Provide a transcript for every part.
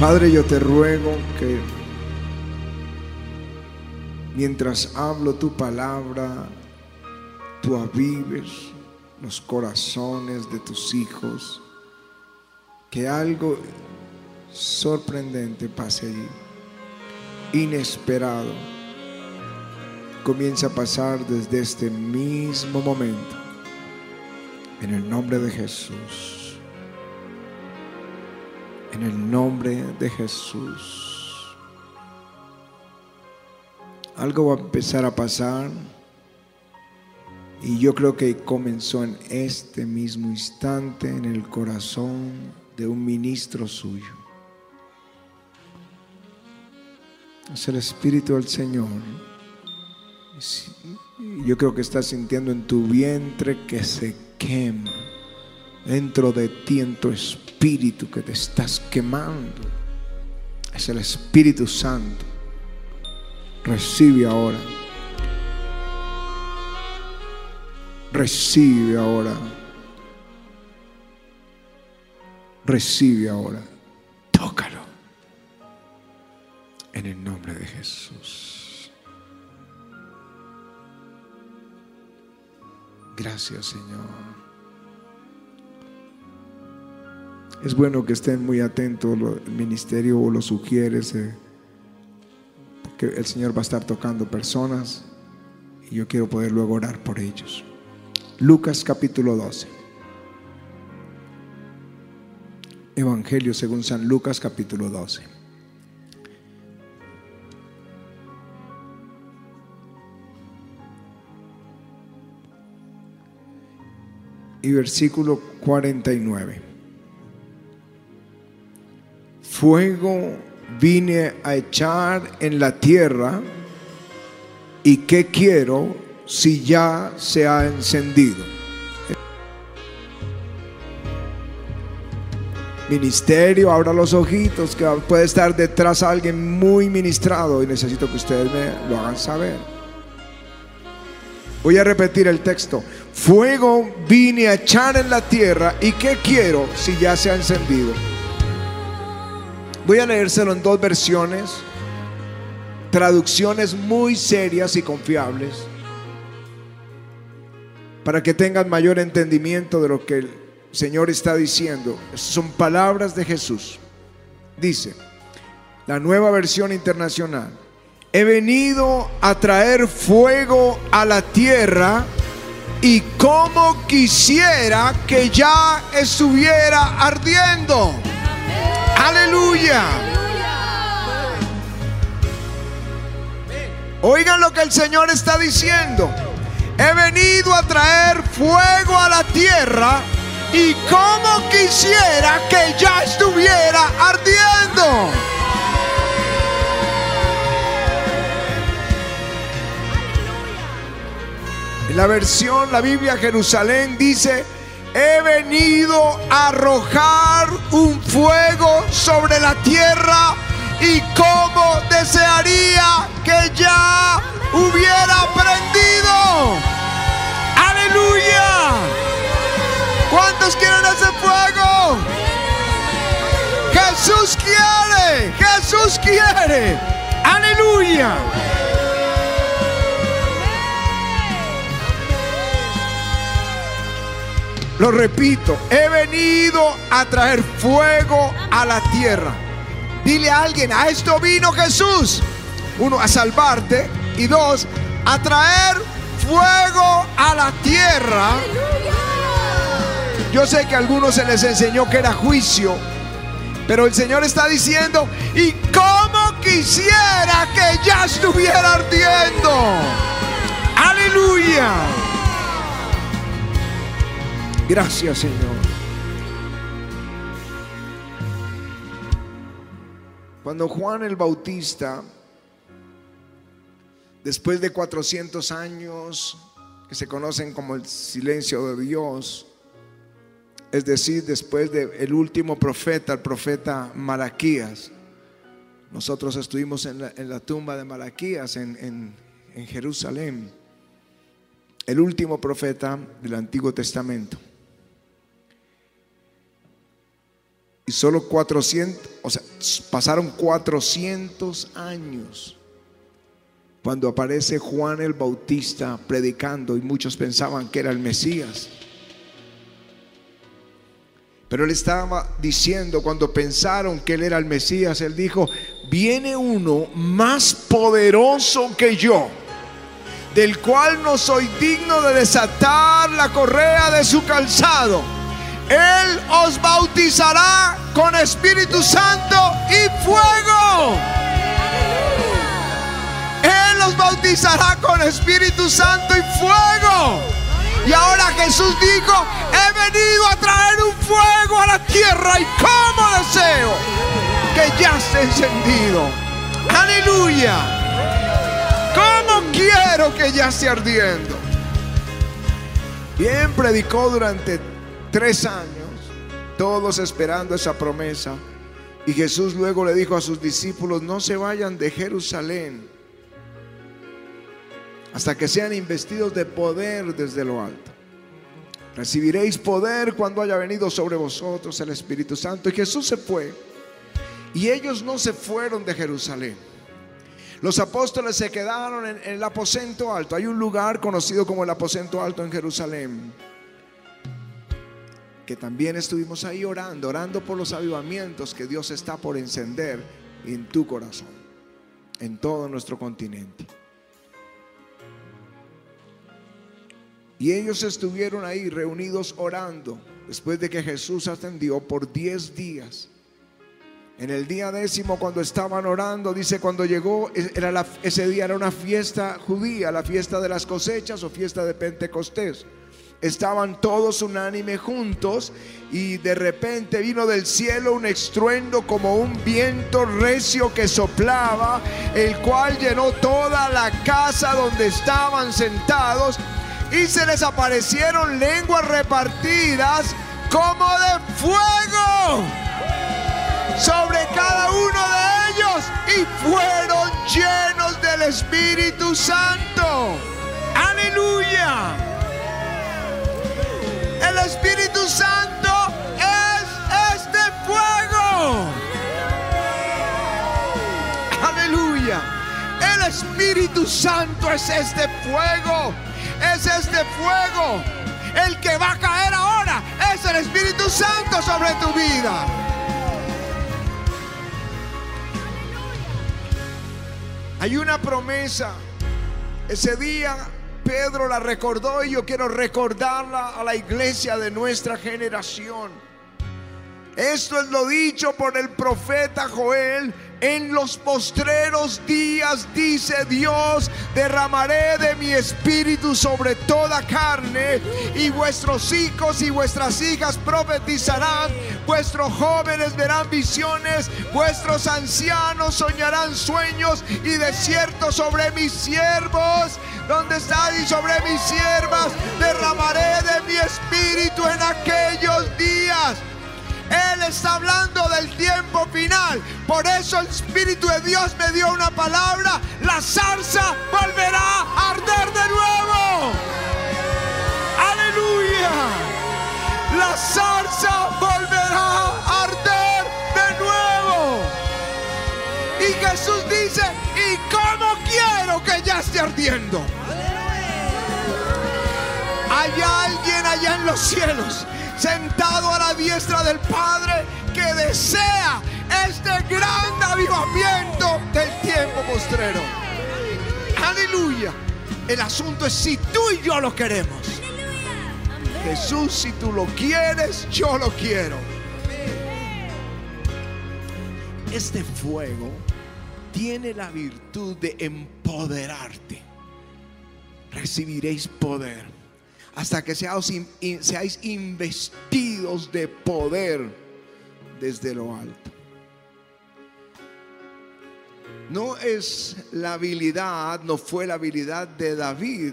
Padre, yo te ruego que mientras hablo tu palabra, tú avives los corazones de tus hijos, que algo sorprendente pase allí, inesperado, comienza a pasar desde este mismo momento, en el nombre de Jesús en el nombre de Jesús. Algo va a empezar a pasar y yo creo que comenzó en este mismo instante en el corazón de un ministro suyo. Es el Espíritu del Señor. Yo creo que estás sintiendo en tu vientre que se quema dentro de ti, en tu espíritu que te estás quemando. Es el Espíritu Santo. Recibe ahora. Recibe ahora. Recibe ahora. Tócalo. En el nombre de Jesús. Gracias Señor. Es bueno que estén muy atentos, el ministerio o lo sugiere, porque el Señor va a estar tocando personas y yo quiero poder luego orar por ellos. Lucas capítulo 12. Evangelio según San Lucas capítulo 12. Y versículo 49 fuego vine a echar en la tierra y qué quiero si ya se ha encendido. Ministerio, abra los ojitos, que puede estar detrás alguien muy ministrado y necesito que ustedes me lo hagan saber. Voy a repetir el texto. Fuego vine a echar en la tierra y qué quiero si ya se ha encendido. Voy a leérselo en dos versiones, traducciones muy serias y confiables, para que tengan mayor entendimiento de lo que el Señor está diciendo. Son palabras de Jesús. Dice, la nueva versión internacional, he venido a traer fuego a la tierra y como quisiera que ya estuviera ardiendo. Aleluya. Oigan lo que el Señor está diciendo. He venido a traer fuego a la tierra y como quisiera que ya estuviera ardiendo. En la versión, la Biblia Jerusalén dice, he venido a arrojar un fuego sobre la tierra y como desearía que ya hubiera prendido. Aleluya. ¿Cuántos quieren ese fuego? Jesús quiere, Jesús quiere. Aleluya. Lo repito, he venido a traer fuego a la tierra. Dile a alguien, a esto vino Jesús. Uno, a salvarte. Y dos, a traer fuego a la tierra. Yo sé que a algunos se les enseñó que era juicio. Pero el Señor está diciendo, y como quisiera que ya estuviera ardiendo. Aleluya. Gracias, Señor. Cuando Juan el Bautista, después de 400 años que se conocen como el silencio de Dios, es decir, después del último profeta, el profeta Malaquías, nosotros estuvimos en la, tumba de Malaquías en Jerusalén, el último profeta del Antiguo Testamento. Y solo 400, o sea, pasaron 400 años cuando aparece Juan el Bautista predicando y muchos pensaban que era el Mesías. Pero él estaba diciendo, cuando pensaron que él era el Mesías, él dijo, viene uno más poderoso que yo, del cual no soy digno de desatar la correa de su calzado. Él os bautizará con Espíritu Santo y fuego. Él os bautizará con Espíritu Santo y fuego. Y ahora Jesús dijo, he venido a traer un fuego a la tierra y como deseo que ya esté encendido. Aleluya. ¿Cómo quiero que ya esté ardiendo? Bien predicó durante tres años, todos esperando esa promesa. Y Jesús luego le dijo a sus discípulos, no se vayan de Jerusalén hasta que sean investidos de poder desde lo alto. Recibiréis poder cuando haya venido sobre vosotros el Espíritu Santo. Y Jesús se fue. Y ellos no se fueron de Jerusalén. Los apóstoles se quedaron en, el aposento alto. Hay un lugar conocido como el aposento alto en Jerusalén. Que también estuvimos ahí orando, orando por los avivamientos que Dios está por encender en tu corazón, en todo nuestro continente. Y ellos estuvieron ahí reunidos orando después de que Jesús ascendió por 10 días. En el día décimo, cuando estaban orando, dice, cuando llegó, era ese día era una fiesta judía, la fiesta de las cosechas o fiesta de Pentecostés. Estaban todos unánime juntos y de repente vino del cielo un estruendo como un viento recio que soplaba, el cual llenó toda la casa donde estaban sentados y se les aparecieron lenguas repartidas como de fuego sobre cada uno de ellos y fueron llenos del Espíritu Santo. Aleluya. Espíritu Santo es este fuego. Aleluya. El Espíritu Santo es este fuego es este fuego. El que va a caer ahora es el Espíritu Santo sobre tu vida. Hay una promesa. Ese día Pedro la recordó y yo quiero recordarla a la iglesia de nuestra generación. Esto es lo dicho por el profeta Joel en los postreros días, dice Dios, derramaré de mi espíritu sobre toda carne y vuestros hijos y vuestras hijas profetizarán, vuestros jóvenes verán visiones, vuestros ancianos soñarán sueños y desiertos sobre mis siervos. ¿Dónde está? Y sobre mis siervas derramaré de mi espíritu en aquellos días. Él está hablando del tiempo final. Por eso el Espíritu de Dios me dio una palabra. La zarza volverá a arder de nuevo. Aleluya. La zarza volverá a arder de nuevo. Y Jesús dice, ¿y cómo quiero que ya esté ardiendo? Hay alguien allá en los cielos sentado a la diestra del Padre que desea este gran avivamiento del tiempo postrero. Aleluya. El asunto es si tú y yo lo queremos. Jesús, si tú lo quieres, yo lo quiero. Este fuego tiene la virtud de empoderarte. Recibiréis poder hasta que seáis investidos de poder desde lo alto. No es la habilidad, no fue la habilidad de David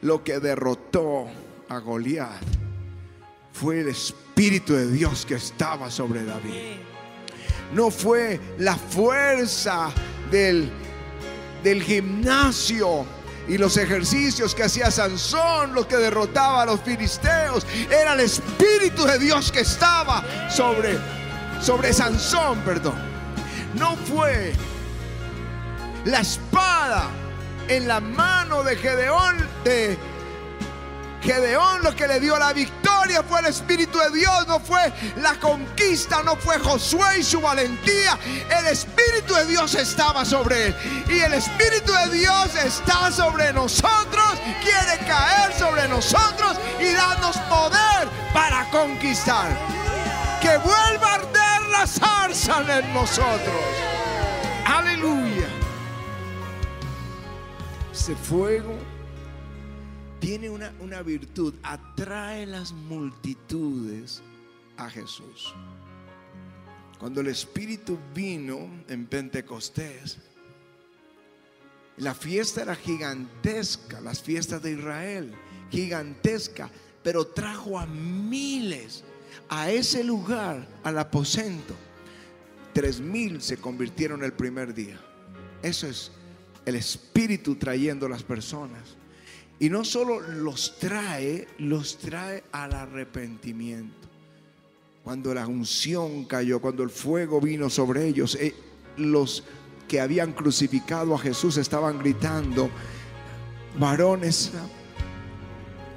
lo que derrotó a Goliat. Fue el Espíritu de Dios que estaba sobre David. No fue la fuerza del, del gimnasio y los ejercicios que hacía Sansón, los que derrotaba a los filisteos, era el Espíritu de Dios que estaba sobre sobre Sansón, perdón, no fue la espada en la mano de Gedeón, de Gedeón lo que le dio la victoria fue el Espíritu de Dios, no fue la conquista, no fue Josué y su valentía. El Espíritu de Dios estaba sobre él. Y el Espíritu de Dios está sobre nosotros, quiere caer sobre nosotros y darnos poder para conquistar. Que vuelva a arder la zarza en nosotros. Aleluya. Ese fuego tiene una, una virtud, atrae las multitudes a Jesús. Cuando el Espíritu vino en Pentecostés, la fiesta era gigantesca, las fiestas de Israel, gigantesca, pero trajo a miles a ese lugar, al aposento. Tres mil se convirtieron el primer día. Eso es el Espíritu trayendo a las personas. Y no solo los trae, los trae al arrepentimiento. Cuando la unción cayó, cuando el fuego vino sobre ellos, eh, los que habían crucificado a Jesús estaban gritando, varones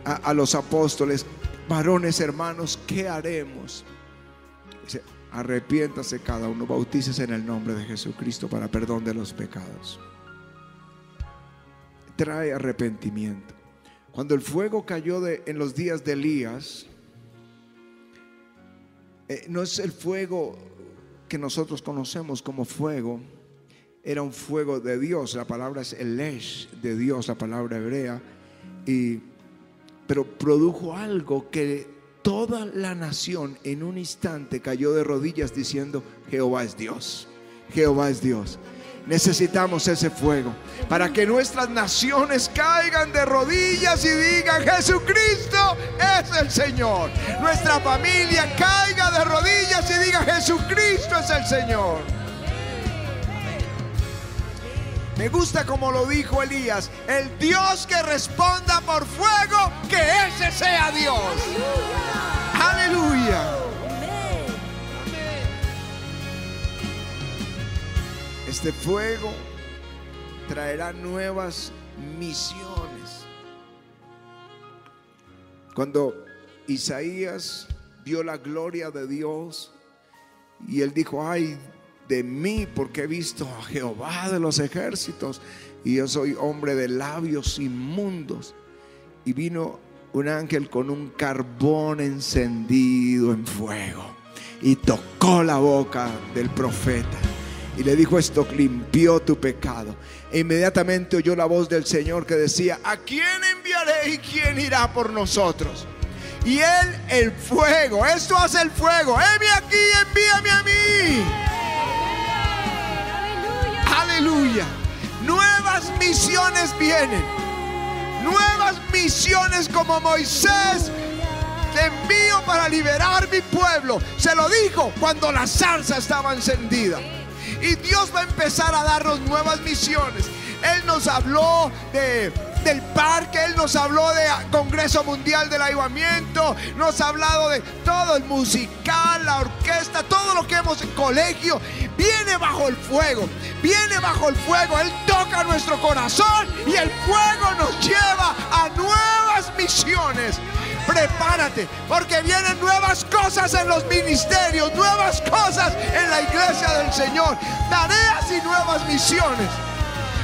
a, los apóstoles, varones hermanos, ¿qué haremos? Dice, arrepiéntase cada uno, bautícese en el nombre de Jesucristo para perdón de los pecados trae arrepentimiento. Cuando el fuego cayó de, en los días de Elías, eh, no es el fuego que nosotros conocemos como fuego, era un fuego de Dios. La palabra es el Esh de Dios, la palabra hebrea. Y, pero produjo algo que toda la nación en un instante cayó de rodillas diciendo, Jehová es Dios, Jehová es Dios. Necesitamos ese fuego para que nuestras naciones caigan de rodillas y digan, Jesucristo es el Señor. Nuestra familia caiga de rodillas y diga, Jesucristo es el Señor. Me gusta como lo dijo Elías, el Dios que responda por fuego, que ese sea Dios. Aleluya. Este fuego traerá nuevas misiones. Cuando Isaías vio la gloria de Dios y él dijo, ay de mí porque he visto a Jehová de los ejércitos y yo soy hombre de labios inmundos. Y vino un ángel con un carbón encendido en fuego y tocó la boca del profeta y le dijo esto, limpió tu pecado. E inmediatamente oyó la voz del Señor que decía, ¿a quién enviaré y quién irá por nosotros? Y él el fuego, esto hace el fuego, heme aquí, envíame a mí. Aleluya. Nuevas misiones vienen. Nuevas misiones como Moisés te envío para liberar mi pueblo. Se lo dijo cuando la salsa estaba encendida. Y Dios va a empezar a darnos nuevas misiones. Él nos habló de, del parque, Él nos habló de Congreso Mundial del Ayudamiento, nos ha hablado de todo el musical, la orquesta, todo lo que hemos en colegio. Viene bajo el fuego, viene bajo el fuego. Él toca nuestro corazón y el fuego nos lleva a nuevas misiones prepárate, porque vienen nuevas cosas en los ministerios, nuevas cosas en la iglesia del Señor, tareas y nuevas misiones.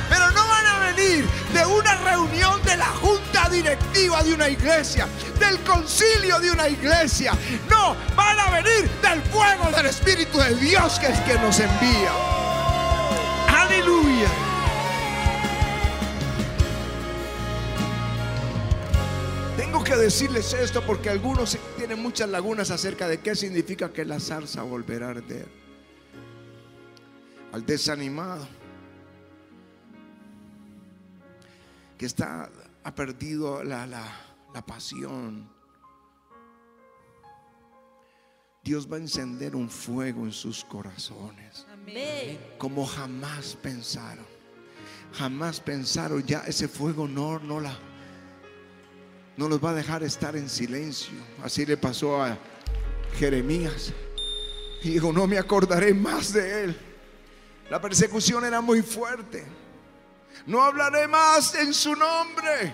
Pero no van a venir de una reunión de la junta directiva de una iglesia, del concilio de una iglesia. No, van a venir del fuego del Espíritu de Dios que es que nos envía. Decirles esto porque algunos tienen muchas lagunas acerca de qué significa que la zarza volverá a arder. Al desanimado, que está, ha perdido la, la pasión. Dios va a encender un fuego en sus corazones. Amén. Como jamás pensaron. Jamás pensaron ya ese fuego no, no la no los va a dejar estar en silencio. Así le pasó a Jeremías. Y dijo, no me acordaré más de él. La persecución era muy fuerte. No hablaré más en su nombre.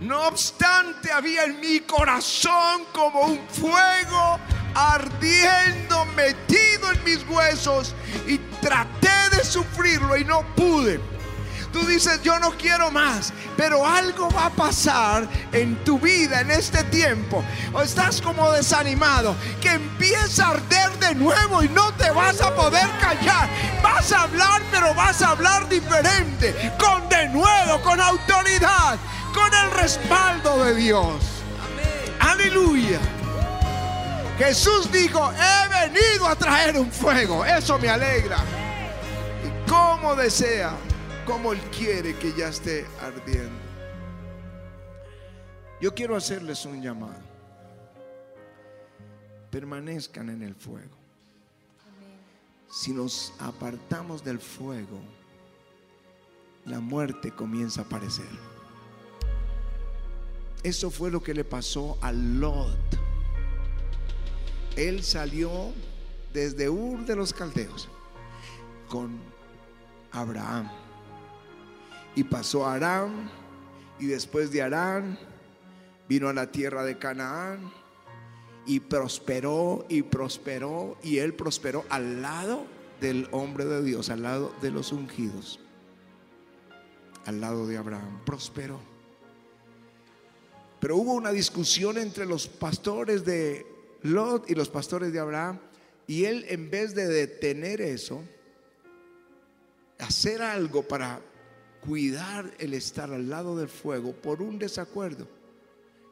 No obstante, había en mi corazón como un fuego ardiendo, metido en mis huesos. Y traté de sufrirlo y no pude. Tú dices, yo no quiero más, pero algo va a pasar en tu vida en este tiempo. O estás como desanimado, que empieza a arder de nuevo y no te vas a poder callar. Vas a hablar, pero vas a hablar diferente, con de nuevo, con autoridad, con el respaldo de Dios. Aleluya. Jesús dijo, he venido a traer un fuego. Eso me alegra. Y como desea como Él quiere que ya esté ardiendo. Yo quiero hacerles un llamado. Permanezcan en el fuego. Si nos apartamos del fuego, la muerte comienza a aparecer. Eso fue lo que le pasó a Lot. Él salió desde Ur de los Caldeos con Abraham y pasó a Aram y después de Aram vino a la tierra de Canaán y prosperó y prosperó y él prosperó al lado del hombre de Dios, al lado de los ungidos, al lado de Abraham, prosperó. Pero hubo una discusión entre los pastores de Lot y los pastores de Abraham y él en vez de detener eso, hacer algo para cuidar el estar al lado del fuego por un desacuerdo.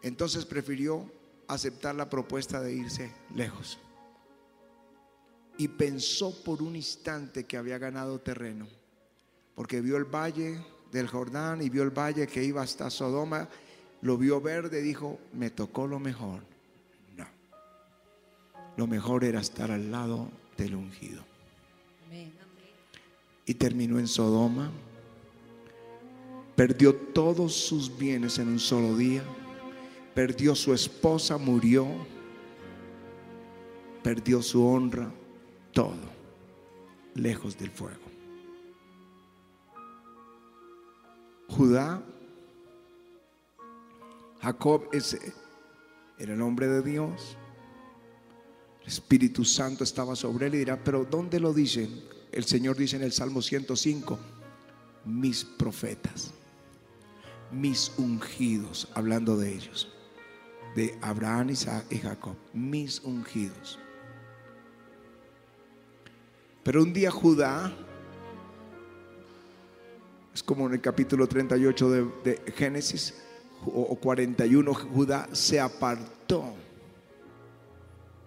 Entonces prefirió aceptar la propuesta de irse lejos. Y pensó por un instante que había ganado terreno, porque vio el valle del Jordán y vio el valle que iba hasta Sodoma, lo vio verde y dijo, me tocó lo mejor. No, lo mejor era estar al lado del ungido. Y terminó en Sodoma Perdió todos sus bienes en un solo día. Perdió su esposa, murió. Perdió su honra, todo, lejos del fuego. Judá, Jacob ese era el hombre de Dios. El Espíritu Santo estaba sobre él y dirá, pero ¿dónde lo dice? El Señor dice en el Salmo 105, mis profetas mis ungidos, hablando de ellos, de Abraham, Isaac y Jacob, mis ungidos. Pero un día Judá, es como en el capítulo 38 de, de Génesis o 41, Judá se apartó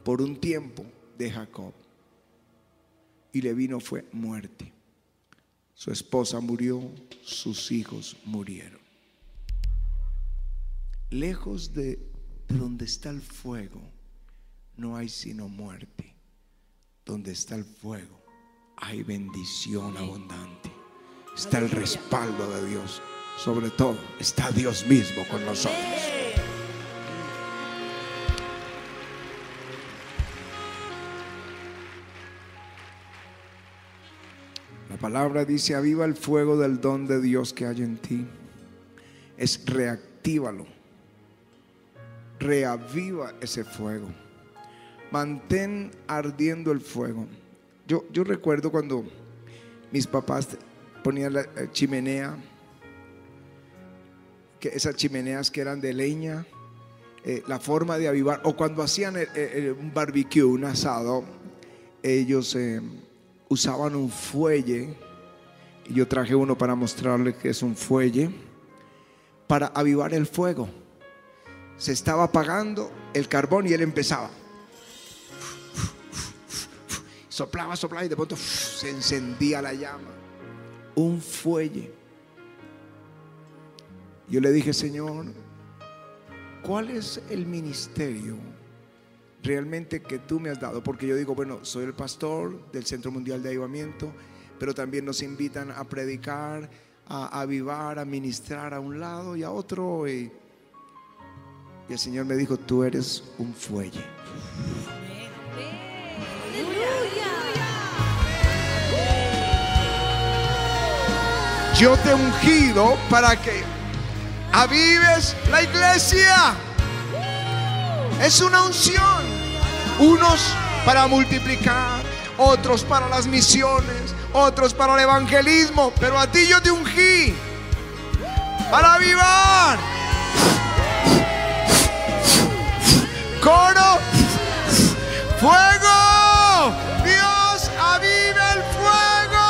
por un tiempo de Jacob y le vino fue muerte. Su esposa murió, sus hijos murieron. Lejos de donde está el fuego, no hay sino muerte. Donde está el fuego, hay bendición abundante. Está el respaldo de Dios. Sobre todo, está Dios mismo con nosotros. La palabra dice, aviva el fuego del don de Dios que hay en ti. Es reactívalo reaviva ese fuego. Mantén ardiendo el fuego. Yo, yo recuerdo cuando mis papás ponían la eh, chimenea, que esas chimeneas que eran de leña, eh, la forma de avivar, o cuando hacían un barbecue, un asado, ellos eh, usaban un fuelle, y yo traje uno para mostrarles que es un fuelle, para avivar el fuego se estaba apagando el carbón y él empezaba. Soplaba, soplaba y de pronto se encendía la llama. Un fuelle. Yo le dije, Señor, ¿cuál es el ministerio realmente que tú me has dado? Porque yo digo, bueno, soy el pastor del Centro Mundial de Avivamiento, pero también nos invitan a predicar, a avivar, a ministrar a un lado y a otro. Y, y el Señor me dijo, tú eres un fuelle. Yo te he ungido para que avives la iglesia. Es una unción. Unos para multiplicar, otros para las misiones, otros para el evangelismo. Pero a ti yo te ungí para avivar. Coro, fuego. Dios aviva el fuego.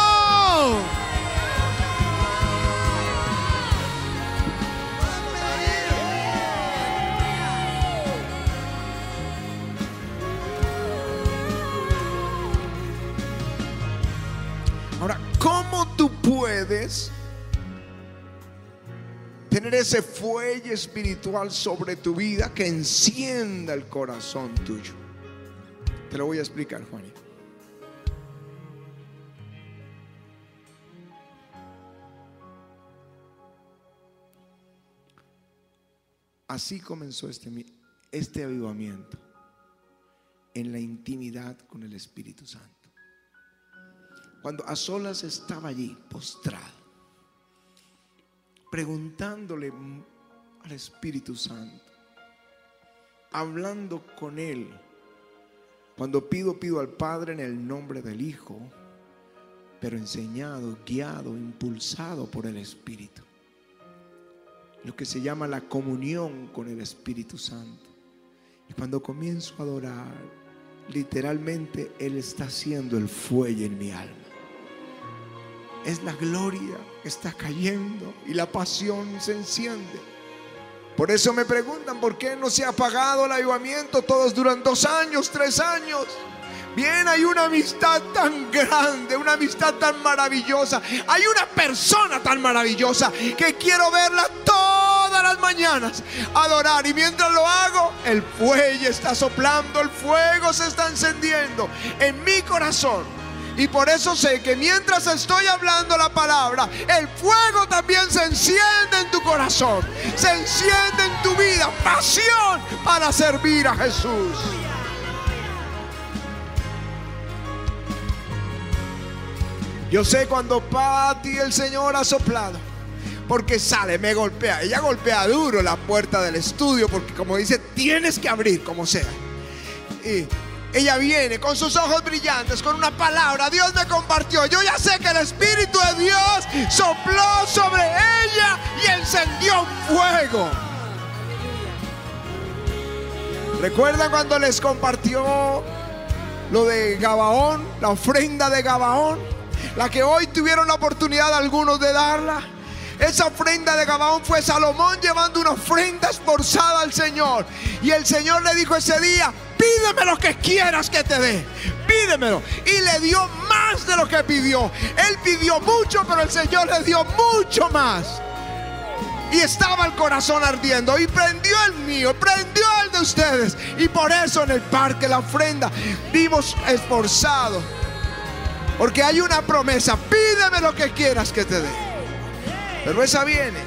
Ahora, ¿cómo tú puedes tener ese fuelle espiritual sobre tu vida que encienda el corazón tuyo? Te lo voy a explicar, Juanito. Así comenzó este, este avivamiento en la intimidad con el Espíritu Santo. Cuando a solas estaba allí, postrado, preguntándole al Espíritu Santo, hablando con Él. Cuando pido, pido al Padre en el nombre del Hijo, pero enseñado, guiado, impulsado por el Espíritu. Lo que se llama la comunión con el Espíritu Santo. Y cuando comienzo a adorar, literalmente Él está haciendo el fuelle en mi alma. Es la gloria que está cayendo y la pasión se enciende. Por eso me preguntan por qué no se ha apagado el avivamiento. Todos duran dos años, tres años. Bien, hay una amistad tan grande, una amistad tan maravillosa. Hay una persona tan maravillosa que quiero verla todas las mañanas adorar. Y mientras lo hago, el fuelle está soplando, el fuego se está encendiendo en mi corazón. Y por eso sé que mientras estoy hablando la palabra, el fuego también se enciende en tu corazón. Se enciende en tu vida. Pasión para servir a Jesús. Yo sé cuando Pati el Señor ha soplado. Porque sale, me golpea. Ella golpea duro la puerta del estudio. Porque como dice, tienes que abrir como sea. Y ella viene con sus ojos brillantes, con una palabra. Dios me compartió. Yo ya sé que el Espíritu de Dios sopló sobre ella y encendió un fuego. ¿Recuerdan cuando les compartió lo de Gabaón, la ofrenda de Gabaón? La que hoy tuvieron la oportunidad algunos de darla. Esa ofrenda de Gabaón fue Salomón llevando una ofrenda esforzada al Señor. Y el Señor le dijo ese día, pídeme lo que quieras que te dé. Pídemelo. Y le dio más de lo que pidió. Él pidió mucho, pero el Señor le dio mucho más. Y estaba el corazón ardiendo. Y prendió el mío, prendió el de ustedes. Y por eso en el parque, la ofrenda, vimos esforzado. Porque hay una promesa. Pídeme lo que quieras que te dé. Pero esa viene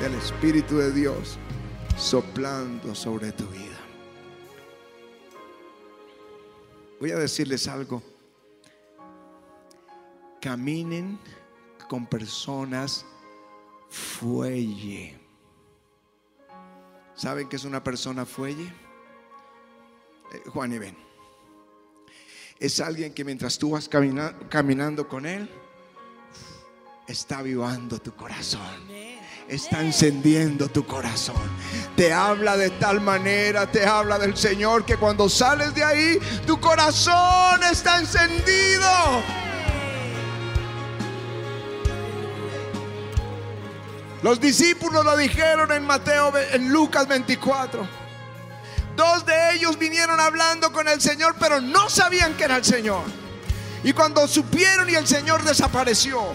del Espíritu de Dios soplando sobre tu vida. Voy a decirles algo. Caminen con personas fuelle. ¿Saben qué es una persona fuelle? Eh, Juan y ven. Es alguien que mientras tú vas camina- caminando con él, está avivando tu corazón. Está encendiendo tu corazón. Te habla de tal manera, te habla del Señor que cuando sales de ahí, tu corazón está encendido. Los discípulos lo dijeron en Mateo, en Lucas 24. Dos de ellos vinieron hablando con el Señor, pero no sabían que era el Señor. Y cuando supieron y el Señor desapareció,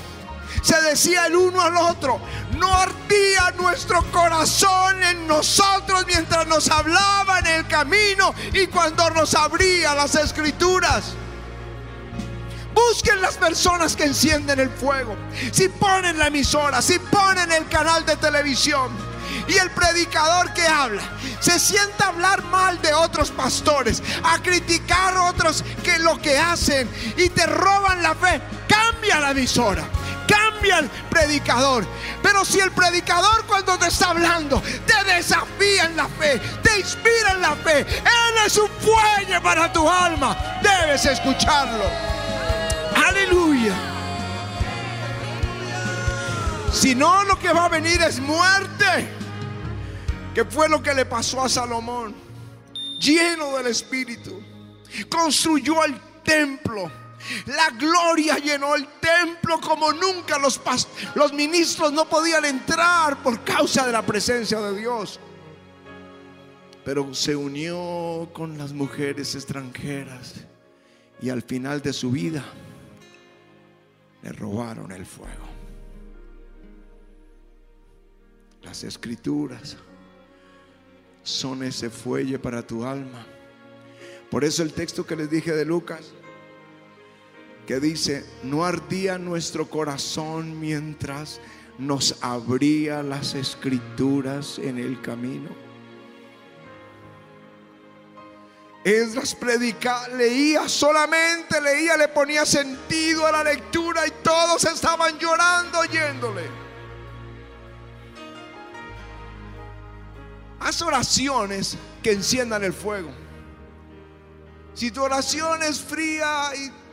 se decía el uno al otro, no ardía nuestro corazón en nosotros mientras nos hablaba en el camino y cuando nos abría las escrituras. Busquen las personas que encienden el fuego. Si ponen la emisora, si ponen el canal de televisión, Y el predicador que habla se sienta a hablar mal de otros pastores, a criticar a otros que lo que hacen y te roban la fe. Cambia la emisora el predicador. Pero si el predicador cuando te está hablando te desafía en la fe, te inspira en la fe, Él es un fuelle para tu alma, debes escucharlo. Aleluya. Si no, lo que va a venir es muerte. Que fue lo que le pasó a Salomón. Lleno del Espíritu. Construyó el templo la gloria llenó el templo como nunca los, los ministros no podían entrar por causa de la presencia de Dios. Pero se unió con las mujeres extranjeras y al final de su vida le robaron el fuego. Las escrituras son ese fuelle para tu alma. Por eso el texto que les dije de Lucas que dice, no ardía nuestro corazón mientras nos abría las escrituras en el camino. Esdras predica, leía solamente, leía, le ponía sentido a la lectura y todos estaban llorando oyéndole. Haz oraciones que enciendan el fuego. Si tu oración es fría y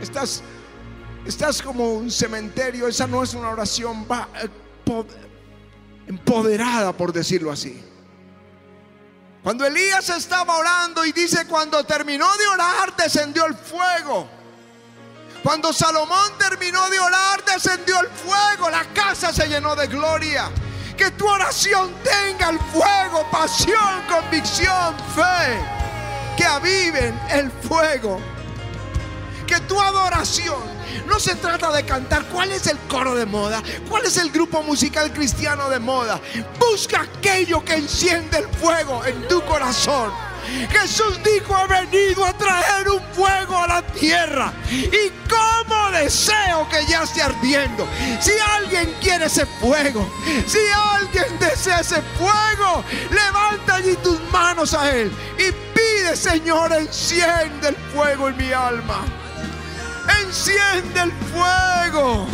estás, estás como un cementerio. Esa no es una oración eh, empoderada, por decirlo así. Cuando Elías estaba orando y dice, cuando terminó de orar, descendió el fuego. Cuando Salomón terminó de orar, descendió el fuego. La casa se llenó de gloria. Que tu oración tenga el fuego, pasión, convicción, fe. Que aviven el fuego que tu adoración no se trata de cantar cuál es el coro de moda, cuál es el grupo musical cristiano de moda. Busca aquello que enciende el fuego en tu corazón. Jesús dijo, he venido a traer un fuego a la tierra. Y como deseo que ya esté ardiendo. Si alguien quiere ese fuego, si alguien desea ese fuego, levanta allí tus manos a Él y pide, Señor, enciende el fuego en mi alma. Enciende el fuego.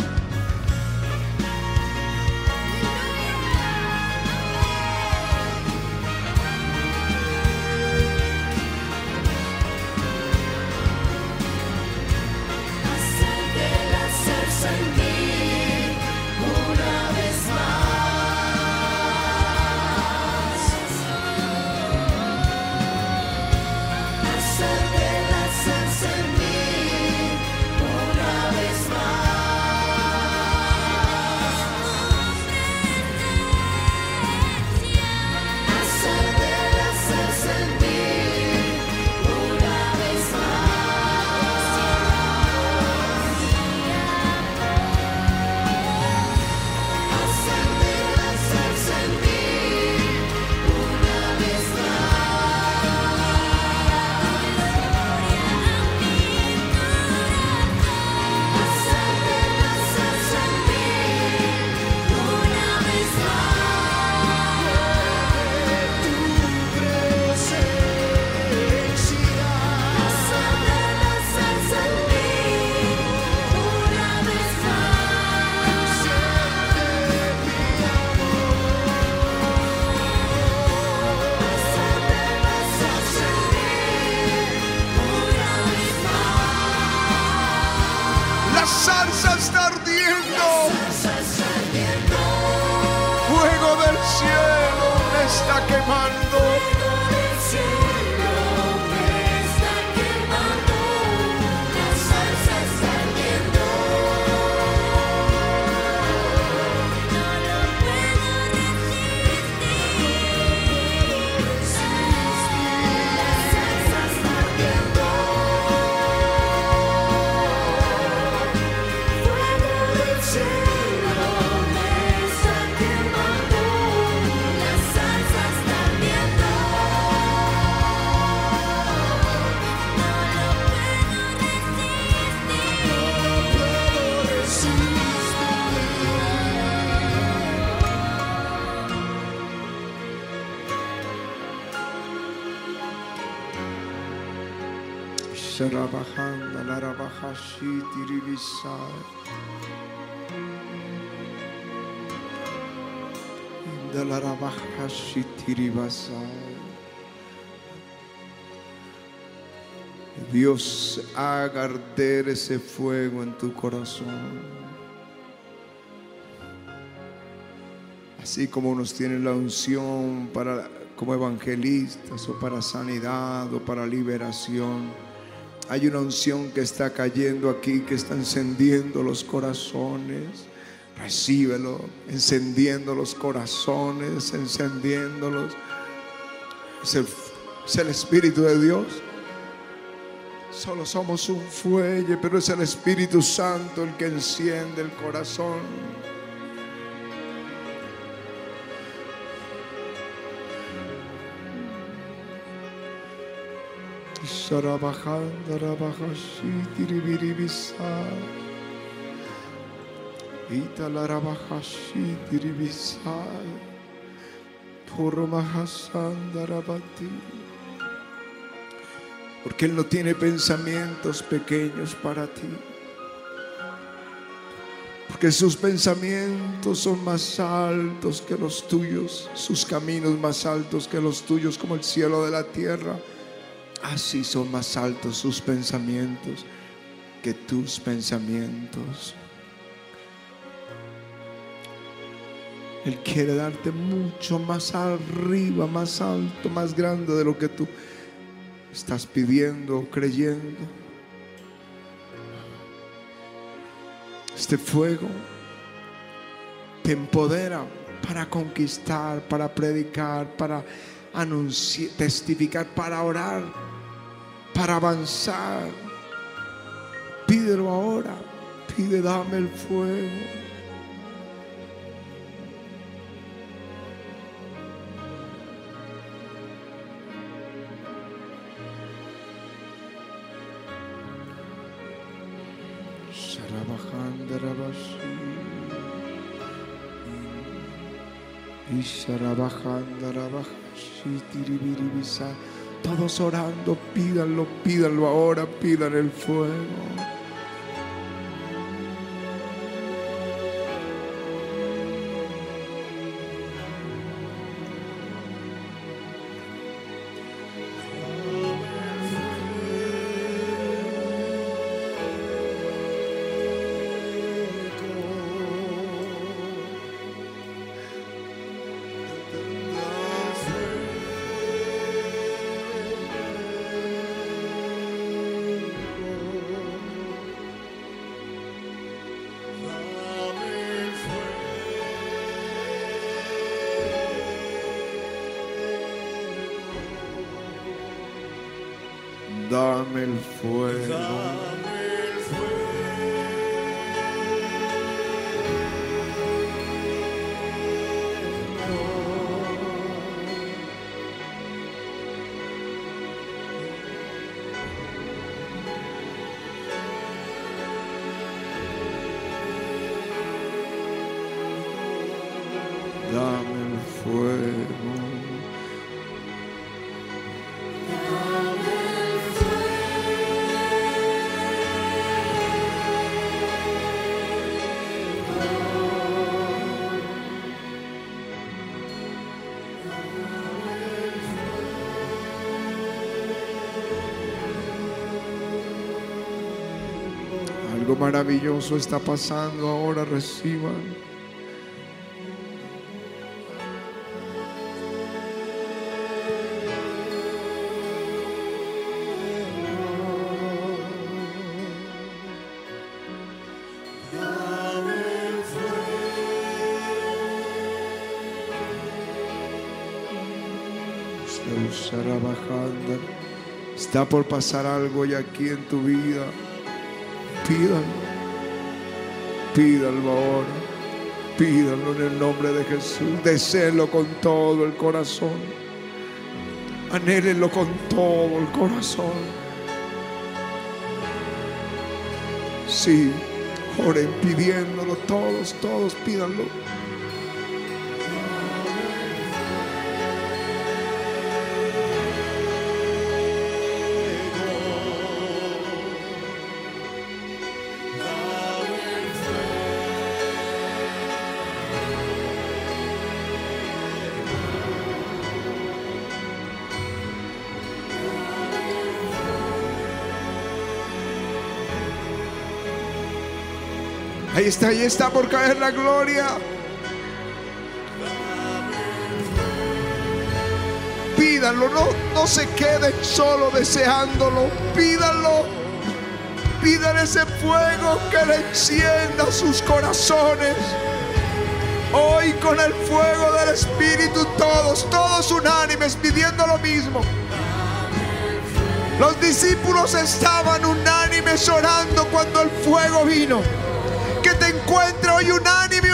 Dios haga arder ese fuego en tu corazón. Así como nos tiene la unción para como evangelistas o para sanidad o para liberación. Hay una unción que está cayendo aquí, que está encendiendo los corazones. Recíbelo, encendiendo los corazones, encendiéndolos. Es el, es el Espíritu de Dios. Solo somos un fuelle, pero es el Espíritu Santo el que enciende el corazón. Italarabahashi Tiribisai. Purmahasanda Rabati. Porque Él no tiene pensamientos pequeños para ti. Porque sus pensamientos son más altos que los tuyos, sus caminos más altos que los tuyos, como el cielo de la tierra. Así son más altos sus pensamientos que tus pensamientos. Él quiere darte mucho más arriba, más alto, más grande de lo que tú estás pidiendo o creyendo. Este fuego te empodera para conquistar, para predicar, para anunciar, testificar, para orar, para avanzar. Pídelo ahora, pide, dame el fuego. Todos orando, pídanlo, pídanlo ahora, pidan el fuego. El fuego. Algo maravilloso está pasando ahora, reciban. Está por pasar algo y aquí en tu vida. Pídalo. Pídalo ahora. Pídalo en el nombre de Jesús. Deséelo con todo el corazón. Anhélenlo con todo el corazón. Sí, oren pidiéndolo todos, todos pídanlo. Ahí está, ahí está por caer la gloria. Pídanlo, no, no se queden solo deseándolo. Pídanlo. Pidan ese fuego que le encienda sus corazones. Hoy con el fuego del Espíritu todos, todos unánimes pidiendo lo mismo. Los discípulos estaban unánimes orando cuando el fuego vino. Encuentre hoy unánime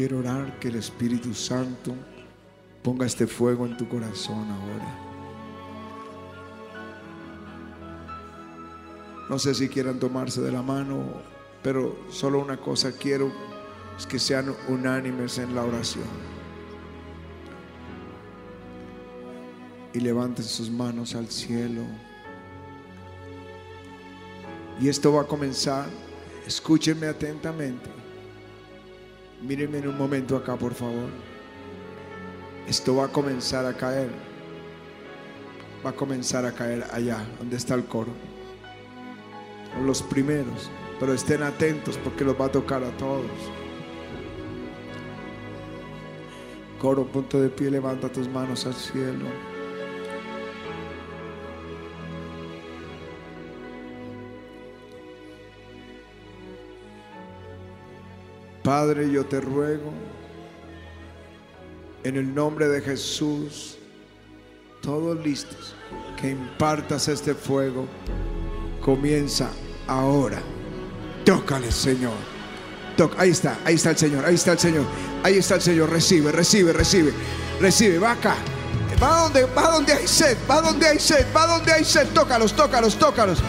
Quiero orar que el Espíritu Santo ponga este fuego en tu corazón ahora. No sé si quieran tomarse de la mano, pero solo una cosa quiero es que sean unánimes en la oración. Y levanten sus manos al cielo. Y esto va a comenzar. Escúchenme atentamente. Mírenme en un momento acá, por favor. Esto va a comenzar a caer. Va a comenzar a caer allá, donde está el coro. Los primeros. Pero estén atentos porque los va a tocar a todos. Coro, punto de pie, levanta tus manos al cielo. Padre, yo te ruego, en el nombre de Jesús, todos listos, que impartas este fuego. Comienza ahora. Tócale, Señor. Toca. Ahí está, ahí está el Señor, ahí está el Señor, ahí está el Señor. Recibe, recibe, recibe, recibe. Va acá. Va donde, va donde hay sed, va donde hay sed, va donde hay sed. Tócalos, tócalos, tócalos.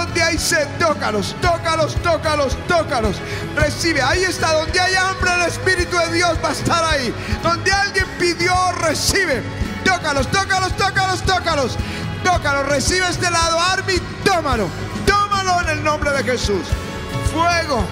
Donde hay sed, tócalos, tócalos, tócalos, tócalos. Recibe, ahí está, donde hay hambre, el Espíritu de Dios va a estar ahí. Donde alguien pidió, recibe. Tócalos, tócalos, tócalos, tócalos. Tócalos, recibe este lado, Army, tómalo. Tómalo en el nombre de Jesús. Fuego,